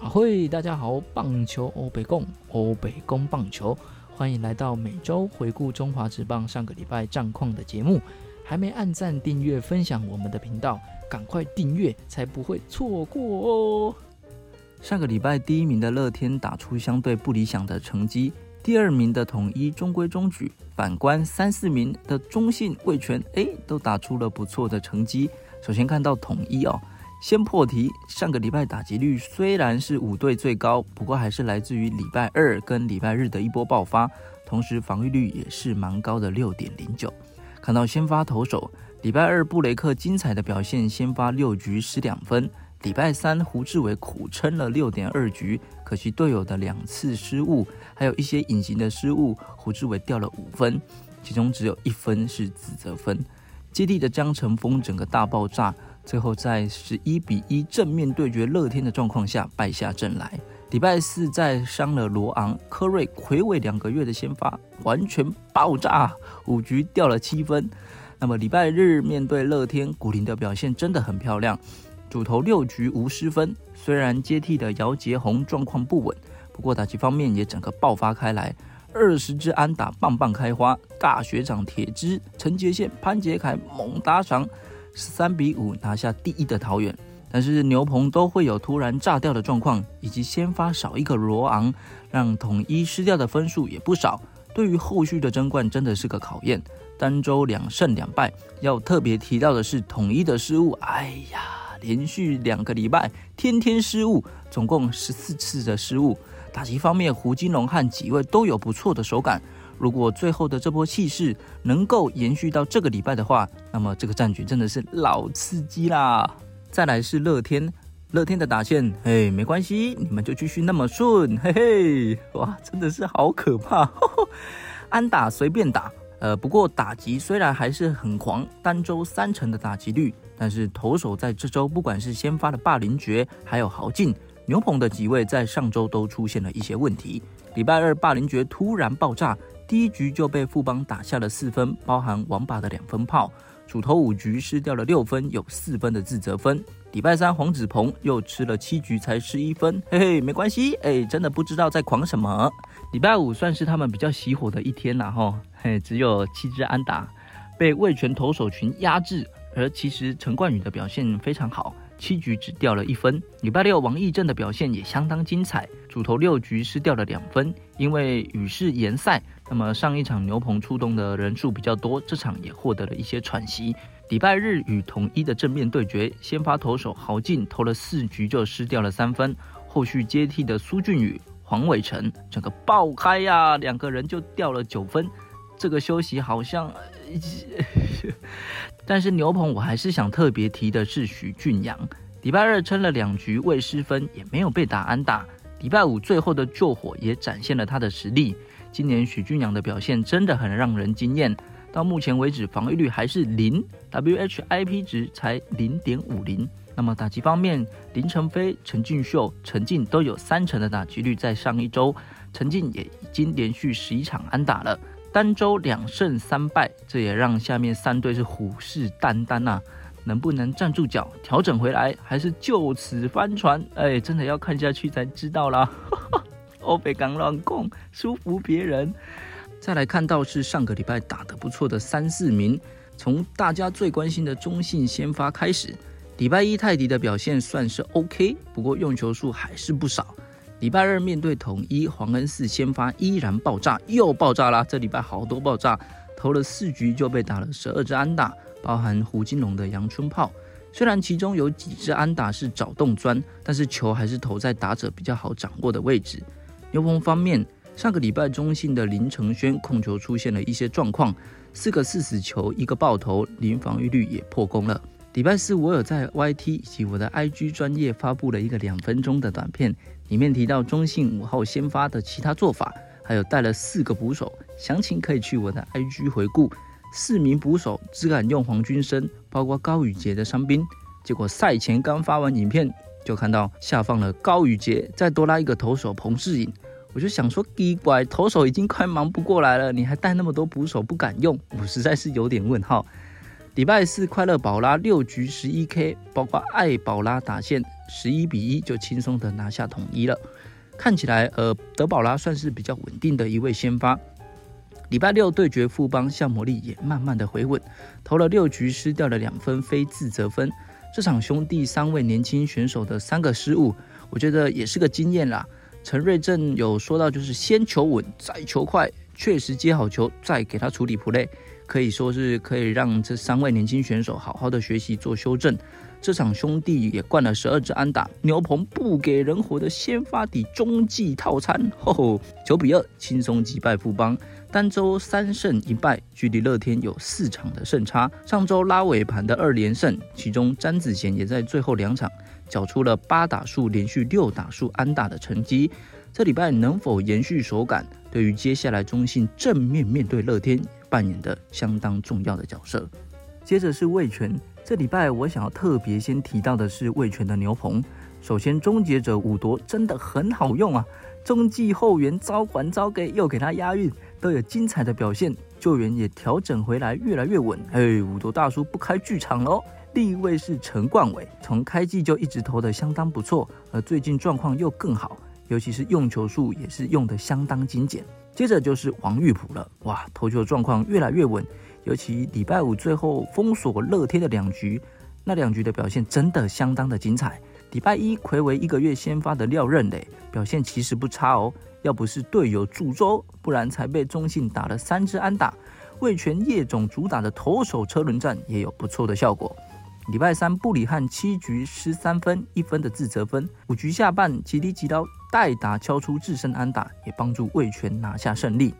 啊嘿，大家好，棒球欧北共欧北共棒球，欢迎来到每周回顾中华职棒上个礼拜战况的节目。还没按赞、订阅、分享我们的频道，赶快订阅，才不会错过哦。上个礼拜第一名的乐天打出相对不理想的成绩，第二名的统一中规中矩。反观三四名的中信、味全，哎，都打出了不错的成绩。首先看到统一哦。先破题，上个礼拜打击率虽然是五队最高，不过还是来自于礼拜二跟礼拜日的一波爆发，同时防御率也是蛮高的六点零九。看到先发投手，礼拜二布雷克精彩的表现，先发六局失两分。礼拜三胡志伟苦撑了六点二局，可惜队友的两次失误，还有一些隐形的失误，胡志伟掉了五分，其中只有一分是自责分。接地的江晨峰整个大爆炸。最后在十一比一正面对决乐天的状况下败下阵来。礼拜四再伤了罗昂、科瑞，魁伟两个月的先发完全爆炸，五局掉了七分。那么礼拜日面对乐天，古林的表现真的很漂亮，主投六局无失分。虽然接替的姚杰宏状况不稳，不过打击方面也整个爆发开来，二十支安打棒棒开花。大学长铁枝、陈杰宪、潘杰凯猛打赏。三比五拿下第一的桃园，但是牛棚都会有突然炸掉的状况，以及先发少一个罗昂，让统一失掉的分数也不少。对于后续的争冠真的是个考验。单周两胜两败，要特别提到的是统一的失误。哎呀，连续两个礼拜天天失误，总共十四次的失误。打击方面，胡金龙和几位都有不错的手感。如果最后的这波气势能够延续到这个礼拜的话，那么这个战局真的是老刺激啦！再来是乐天，乐天的打线，嘿，没关系，你们就继续那么顺，嘿嘿，哇，真的是好可怕！安打随便打，呃，不过打击虽然还是很狂，单周三成的打击率，但是投手在这周不管是先发的霸凌爵，还有豪进牛棚的几位，在上周都出现了一些问题。礼拜二霸凌爵突然爆炸。第一局就被富邦打下了四分，包含王把的两分炮。主投五局失掉了六分，有四分的自责分。礼拜三黄子鹏又吃了七局才失一分，嘿嘿，没关系，哎，真的不知道在狂什么。礼拜五算是他们比较熄火的一天了哈，嘿，只有七支安打，被魏权投手群压制。而其实陈冠宇的表现非常好。七局只掉了一分。礼拜六王义正的表现也相当精彩，主投六局失掉了两分，因为雨势延赛。那么上一场牛棚出动的人数比较多，这场也获得了一些喘息。礼拜日与统一的正面对决，先发投手豪进投了四局就失掉了三分，后续接替的苏俊宇、黄伟成整个爆开呀，两个人就掉了九分。这个休息好像。但是牛棚我还是想特别提的是许俊阳，礼拜二撑了两局未失分，也没有被打安打。礼拜五最后的救火也展现了他的实力。今年许俊阳的表现真的很让人惊艳，到目前为止防御率还是零，WHIP 值才零点五零。那么打击方面，林晨飞、陈俊秀、陈进都有三成的打击率，在上一周，陈进也已经连续十一场安打了。三周两胜三败，这也让下面三队是虎视眈眈呐。能不能站住脚，调整回来，还是就此翻船？哎，真的要看下去才知道啦。欧北港乱控，舒服别人。再来看到是上个礼拜打得不错的三四名，从大家最关心的中信先发开始。礼拜一泰迪的表现算是 OK，不过用球数还是不少。礼拜二面对统一，黄恩寺先发依然爆炸，又爆炸啦！这礼拜好多爆炸，投了四局就被打了十二支安打，包含胡金龙的阳春炮。虽然其中有几支安打是找洞钻，但是球还是投在打者比较好掌握的位置。牛棚方面，上个礼拜中信的林承轩控球出现了一些状况，四个四死球，一个爆头，零防御率也破功了。礼拜四我有在 YT 以及我的 IG 专业发布了一个两分钟的短片。里面提到中信五号先发的其他做法，还有带了四个捕手，详情可以去我的 IG 回顾。四名捕手只敢用黄军生，包括高宇杰的伤兵。结果赛前刚发完影片，就看到下放了高宇杰，再多拉一个投手彭世颖。我就想说，奇怪，投手已经快忙不过来了，你还带那么多捕手不敢用，我实在是有点问号。礼拜四快乐宝拉六局十一 K，包括爱宝拉打线十一比一就轻松的拿下统一了。看起来，呃，德宝拉算是比较稳定的一位先发。礼拜六对决富邦，向魔力也慢慢的回稳，投了六局失掉了两分非自责分。这场兄弟三位年轻选手的三个失误，我觉得也是个经验啦。陈瑞正有说到，就是先求稳，再求快，确实接好球，再给他处理 play。可以说是可以让这三位年轻选手好好的学习做修正。这场兄弟也灌了十二支安打，牛棚不给人活的先发底中继套餐，吼九比二轻松击败富邦，单周三胜一败，距离乐天有四场的胜差。上周拉尾盘的二连胜，其中詹子贤也在最后两场缴出了八打数连续六打数安打的成绩。这礼拜能否延续手感，对于接下来中信正面面对乐天。扮演的相当重要的角色。接着是魏权，这礼拜我想要特别先提到的是魏权的牛棚。首先，终结者五夺真的很好用啊，中继后援招还招给，又给他押韵，都有精彩的表现。救援也调整回来，越来越稳。哎，五夺大叔不开剧场喽。第一位是陈冠伟，从开季就一直投的相当不错，而最近状况又更好，尤其是用球数也是用的相当精简。接着就是王玉普了，哇，投球状况越来越稳，尤其礼拜五最后封锁乐天的两局，那两局的表现真的相当的精彩。礼拜一魁为一个月先发的廖任磊表现其实不差哦，要不是队友助周，不然才被中信打了三支安打。魏全叶总主打的投手车轮战也有不错的效果。礼拜三布里汉七局失三分，一分的自责分，五局下半吉利吉刀。代打敲出自身安打，也帮助魏权拿下胜利。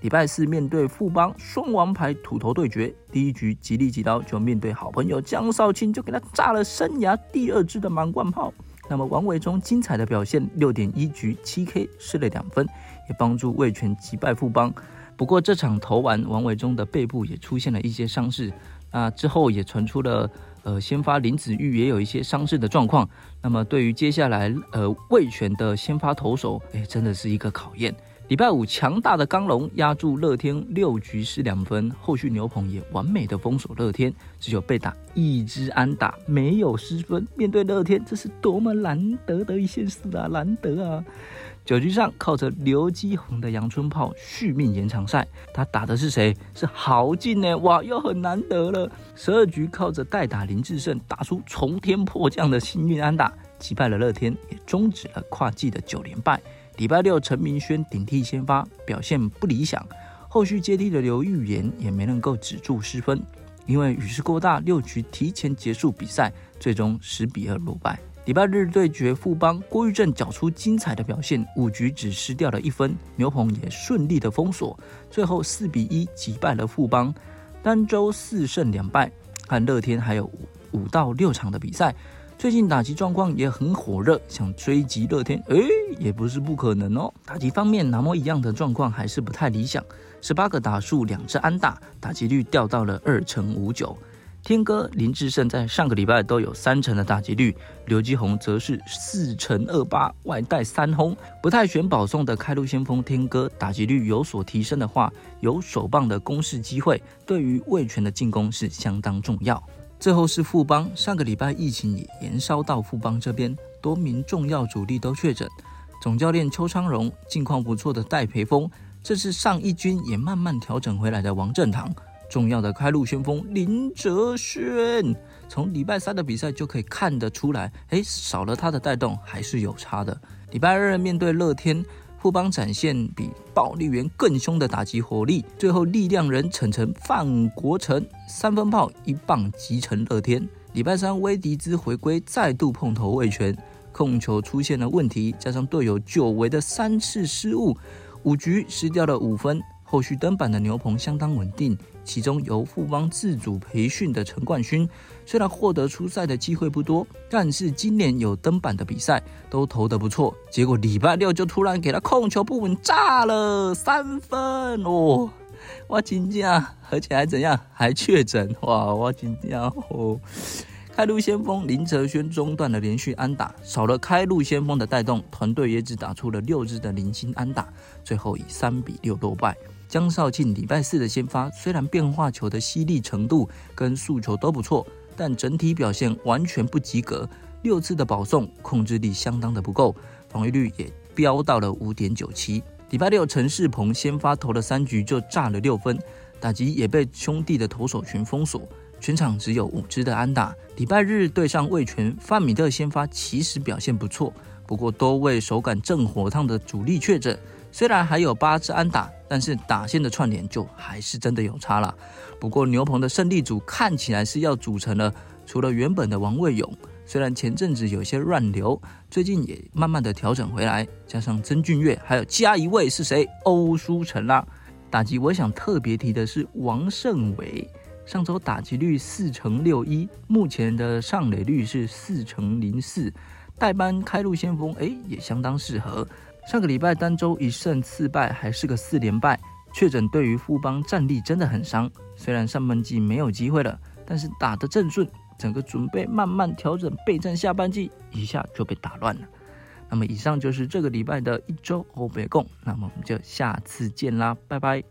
礼拜四面对富邦双王牌土头对决，第一局吉利吉刀就面对好朋友江少卿，就给他炸了生涯第二支的满贯炮。那么王伟忠精彩的表现，六点一局七 K 失了两分，也帮助魏权击败富邦。不过这场投完，王伟忠的背部也出现了一些伤势，那之后也传出了。呃，先发林子玉也有一些伤势的状况，那么对于接下来呃魏权的先发投手，哎，真的是一个考验。礼拜五强大的刚龙压住乐天六局失两分，后续牛棚也完美的封锁乐天，只有被打一支安打，没有失分。面对乐天，这是多么难得的一件事啊，难得啊！九局上靠着刘基宏的阳春炮续命延长赛，他打的是谁？是豪进呢！哇，又很难得了。十二局靠着代打林志胜打出从天迫降的幸运安打，击败了乐天，也终止了跨季的九连败。礼拜六陈明轩顶替先发，表现不理想，后续接替的刘玉言也没能够止住失分，因为雨势过大，六局提前结束比赛，最终十比二落败。礼拜日对决富邦，郭玉正缴出精彩的表现，五局只失掉了一分，牛棚也顺利的封锁，最后四比一击败了富邦，单周四胜两败，和乐天还有五五到六场的比赛，最近打击状况也很火热，想追击乐天，诶，也不是不可能哦。打击方面，那么一样的状况还是不太理想，十八个打数，两支安打，打击率掉到了二成五九。天哥林志胜在上个礼拜都有三成的打击率，刘基宏则是四成二八，外带三轰。不太选保送的开路先锋天哥打击率有所提升的话，有手棒的攻势机会，对于魏权的进攻是相当重要。最后是富邦，上个礼拜疫情也延烧到富邦这边，多名重要主力都确诊。总教练邱昌荣近况不错的戴培峰，这次上一军也慢慢调整回来的王振堂。重要的开路先锋林哲轩，从礼拜三的比赛就可以看得出来，哎，少了他的带动还是有差的。礼拜二面对乐天，富邦展现比暴力员更凶的打击火力，最后力量人陈陈范国成三分炮一棒击沉乐天。礼拜三威迪兹回归，再度碰头卫权，控球出现了问题，加上队友久违的三次失误，五局失掉了五分。后续登板的牛棚相当稳定。其中由富邦自主培训的陈冠勋，虽然获得出赛的机会不多，但是今年有登板的比赛都投得不错。结果礼拜六就突然给他控球不稳，炸了三分哦！哇，金将，而且还怎样？还确诊哇！哇，金将哦！开路先锋林哲轩中断了连续安打，少了开路先锋的带动，团队也只打出了六支的零星安打，最后以三比六落败。江少庆礼拜四的先发虽然变化球的犀利程度跟速球都不错，但整体表现完全不及格。六次的保送控制力相当的不够，防御率也飙到了五点九七。礼拜六陈世鹏先发投了三局就炸了六分，打击也被兄弟的投手群封锁，全场只有五支的安打。礼拜日对上魏全范米特先发其实表现不错，不过多位手感正火烫的主力确诊，虽然还有八支安打，但是打线的串联就还是真的有差了。不过牛棚的胜利组看起来是要组成了，除了原本的王卫勇。虽然前阵子有些乱流，最近也慢慢的调整回来，加上曾俊岳，还有加一位是谁？欧舒成啦。打击我想特别提的是王胜伟，上周打击率四成六一，目前的上垒率是四成零四，代班开路先锋，哎，也相当适合。上个礼拜单周一胜四败，还是个四连败，确诊对于富邦战力真的很伤。虽然上半季没有机会了，但是打得正顺。整个准备慢慢调整备战下半季，一下就被打乱了。那么以上就是这个礼拜的一周欧北共，那么我们就下次见啦，拜拜。